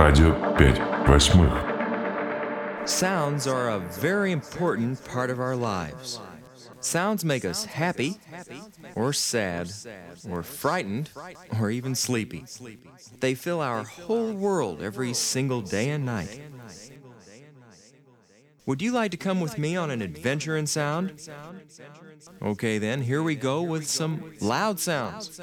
Радио 5 восьмых. Sounds are a very important part of our lives. Sounds make us happy, or sad, or frightened, or even sleepy. They fill our whole world every single day and night. Would you like to come with me on an adventure in sound? Okay, then, here we go with some loud sounds.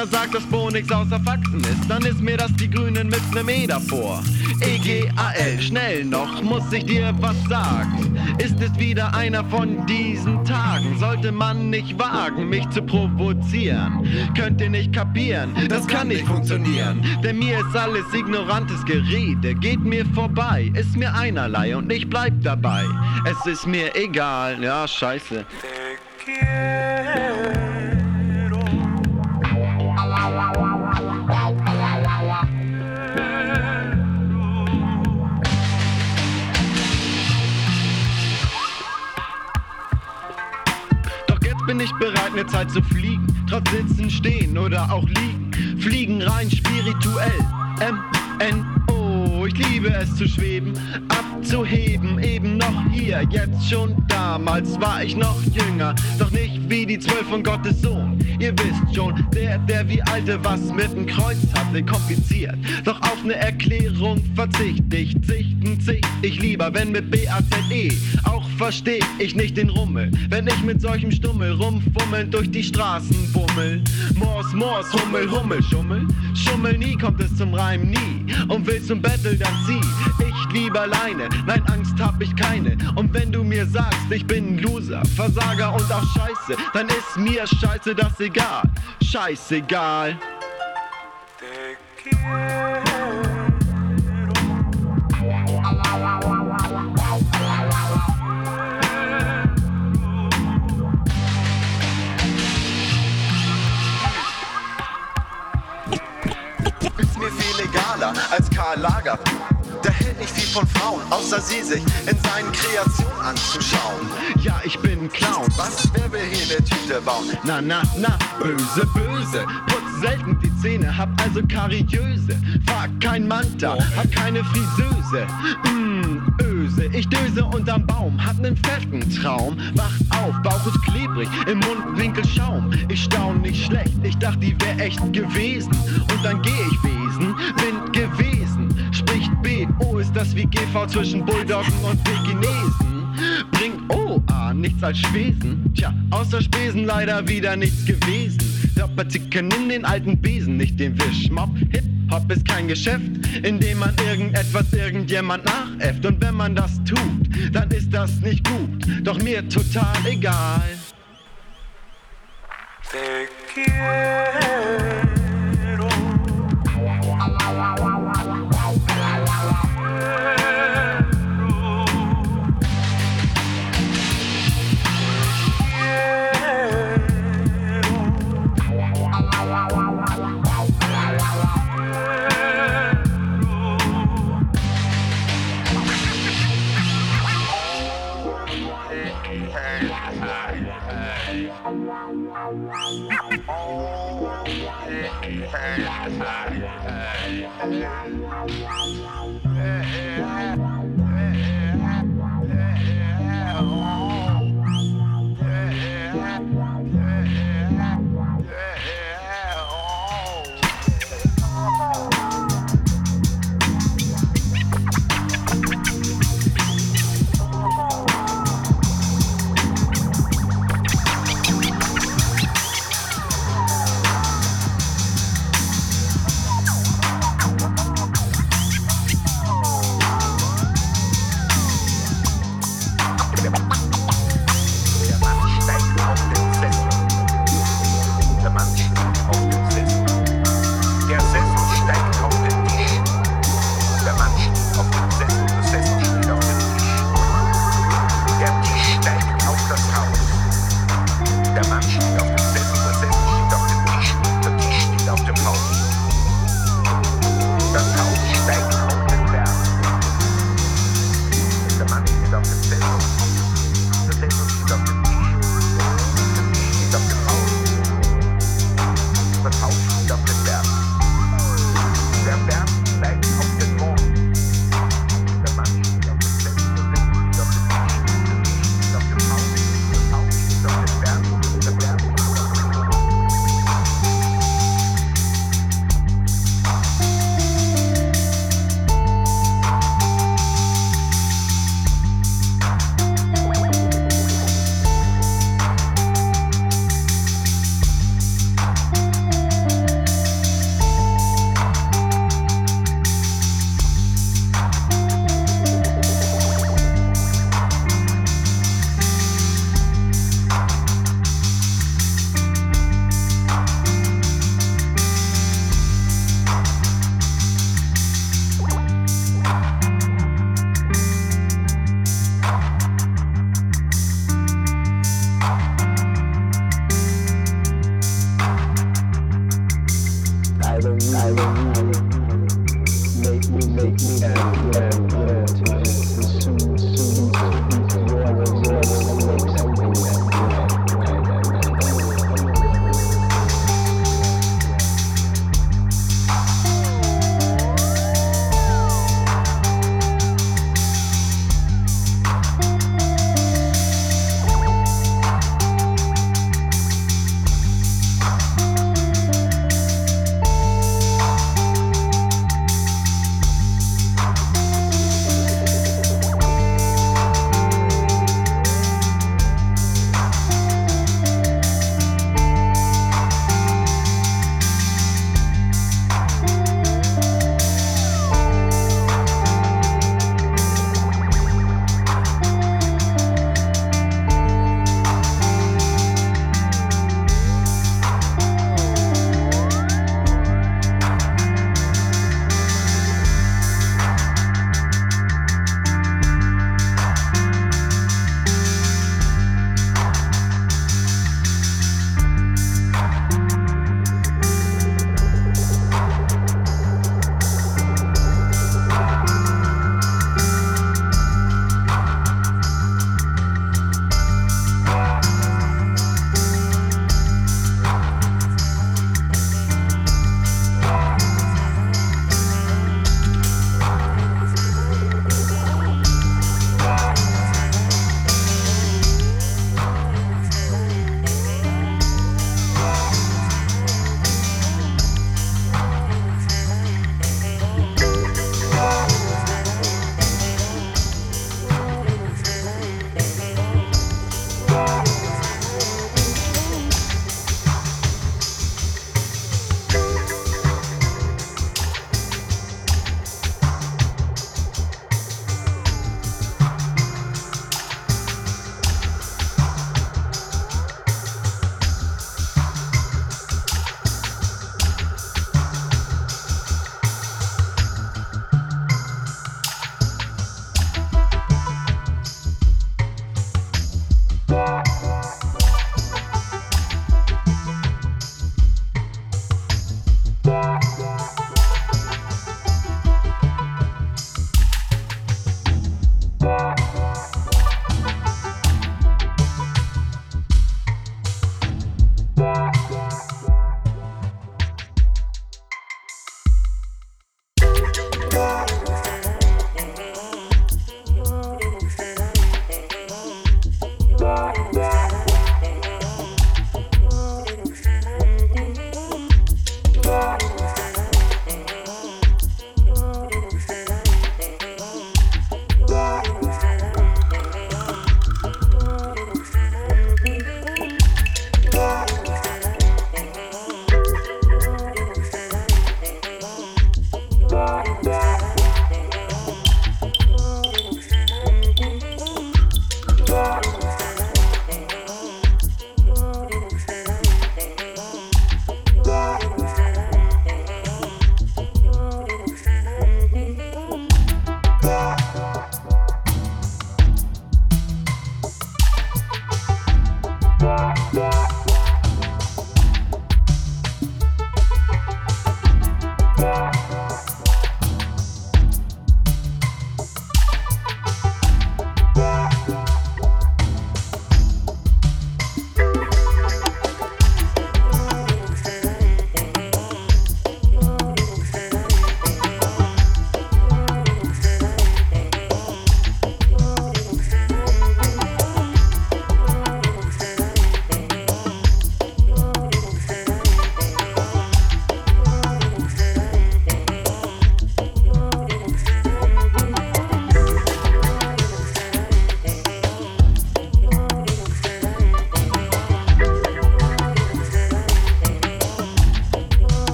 Einer sagt, dass Bo nix außer Faxen ist, dann ist mir das die Grünen mit nem E davor. EGAL, schnell noch, muss ich dir was sagen. Ist es wieder einer von diesen Tagen? Sollte man nicht wagen, mich zu provozieren? Könnt ihr nicht kapieren? Das kann nicht funktionieren. Denn mir ist alles ignorantes Gerede. Geht mir vorbei, ist mir einerlei und ich bleib dabei. Es ist mir egal, ja, scheiße. Zeit zu fliegen. Trotz Sitzen, Stehen oder auch Liegen. Fliegen rein spirituell. M-N-O. Ich liebe es zu schweben, abzuheben, eben noch hier, jetzt schon damals war ich noch jünger, doch nicht wie die zwölf von Gottes Sohn. Ihr wisst schon, der, der wie alte was mit dem Kreuz hat, wird kompliziert. Doch auf ne Erklärung verzicht ich, zichten zicht ich lieber, wenn mit B-A-Z-E. Auch versteh ich nicht den Rummel, wenn ich mit solchem Stummel rumfummeln durch die Straßen bummel. Mors, Mors, Hummel, Hummel, Schummel. Schummel nie kommt es zum Reim, nie. Und willst zum Battle, dann zieh. Ich lieber alleine, nein, Angst hab ich keine. Und wenn du mir sagst, ich bin ein Loser, Versager und auch Scheiße, dann ist mir Scheiße das egal. Scheißegal. Als Karl Lager. Der hält nicht viel von Frauen, außer sie sich in seinen Kreationen anzuschauen. Ja, ich bin ein Clown, was? Wer will hier eine Tüte bauen? Na, na, na, böse, böse. Putz selten die Zähne, hab also Kariöse. Fahr kein Manta, hab keine Friseuse. Mm, öse, ich döse unterm Baum, hab nen fetten Traum. Wach auf, Bauch ist klebrig, im Mundwinkel Schaum. Ich staun nicht schlecht, ich dachte, die wär echt gewesen. Und dann geh ich Wesen, bin gewesen. Spricht B, O ist das wie GV zwischen Bulldoggen und Pekinesen. Bringt O, A, nichts als Spesen. Tja, außer Spesen leider wieder nichts gewesen. Doppelticken in den alten Besen, nicht den Wischmopp. Hip-Hop ist kein Geschäft, in dem man irgendetwas irgendjemand nachäfft. Und wenn man das tut, dann ist das nicht gut. Doch mir total egal.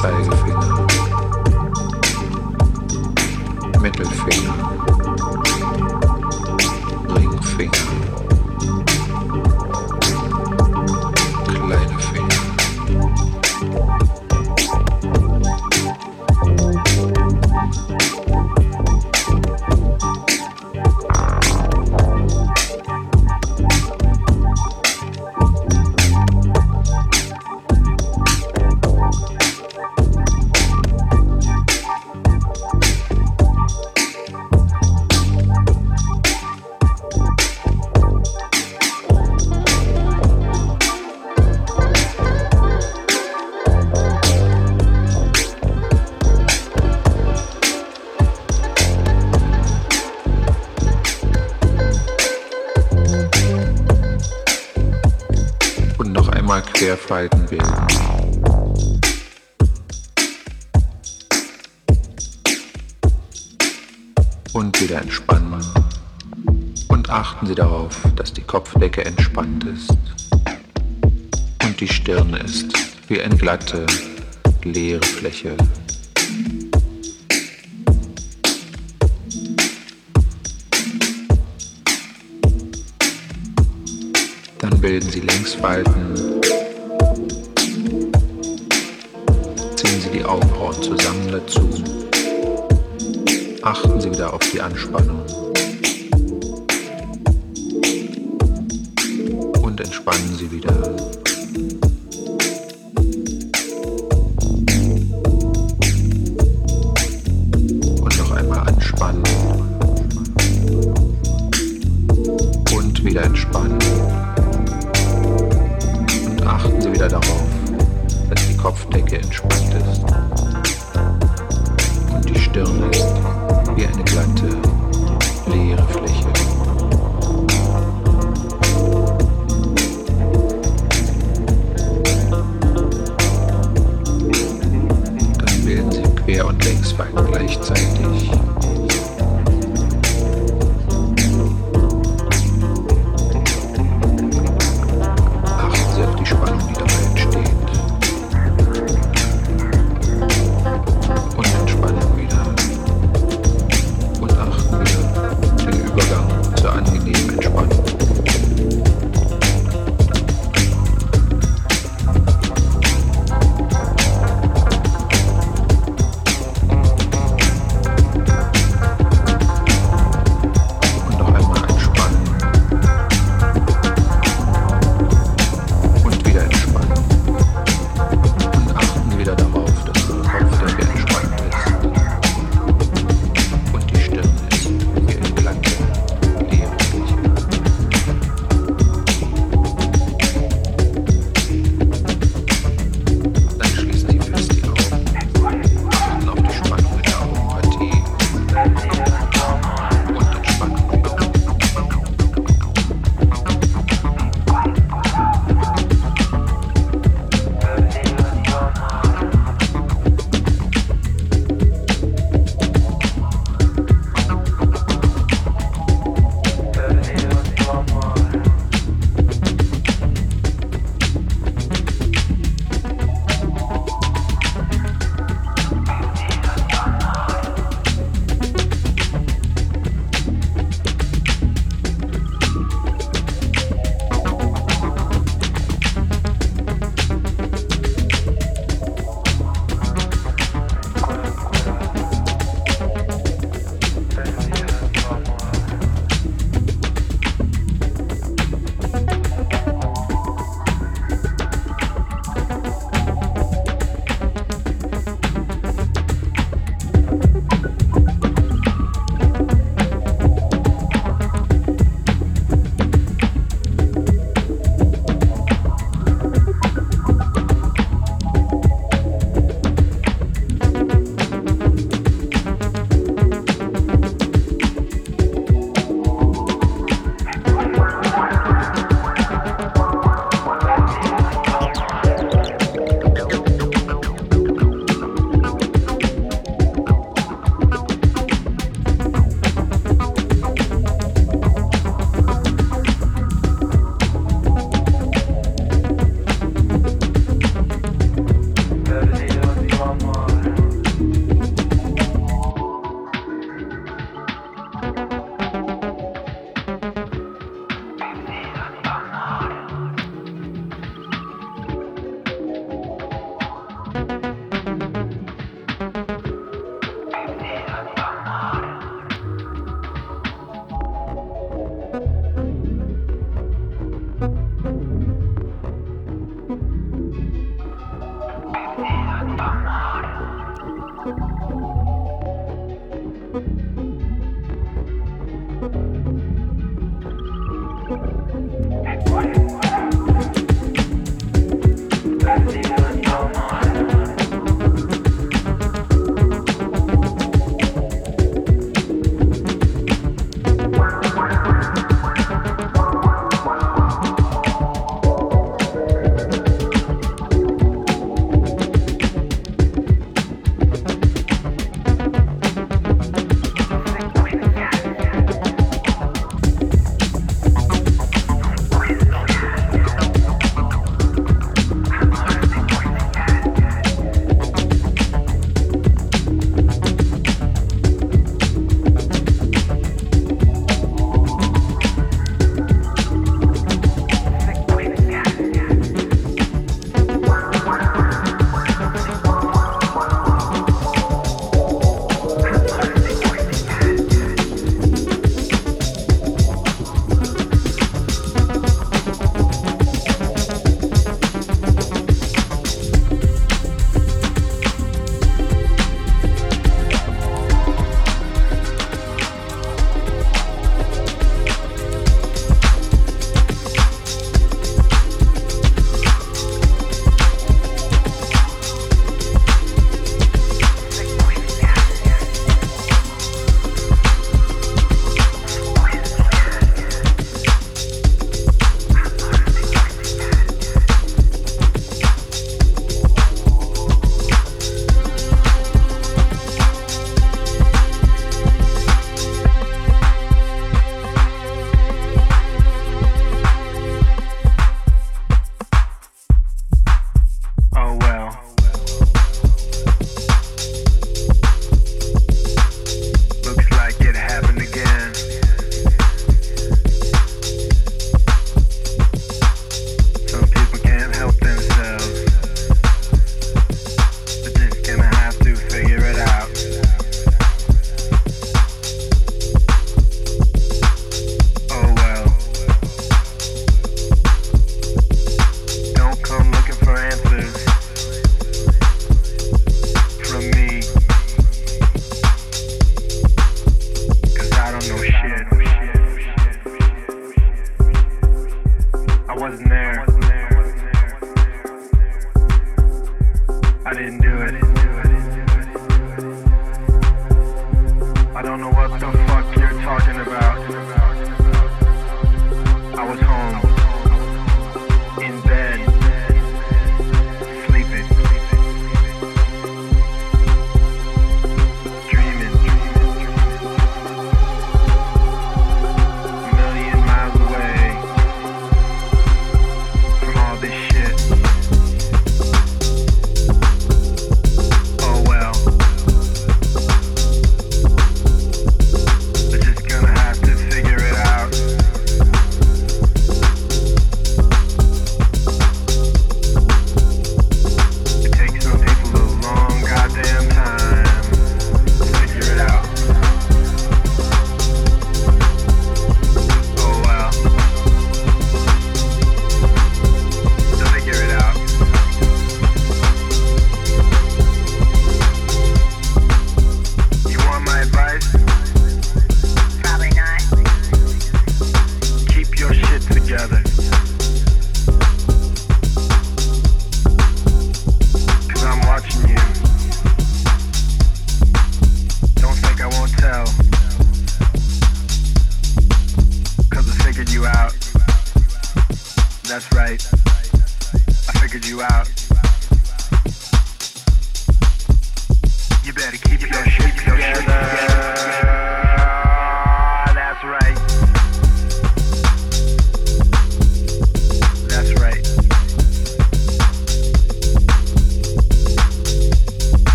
Zeigefinger, Mittelfinger, Ringfinger. glatte, leere Fläche. Dann bilden sie Längsfalten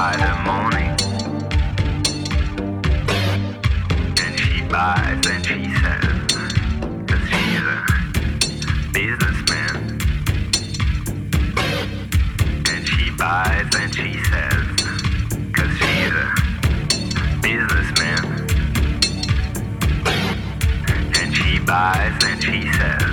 by the morning. And she buys and she she's a businessman. And she buys and she sells, she's a businessman. And she buys and she.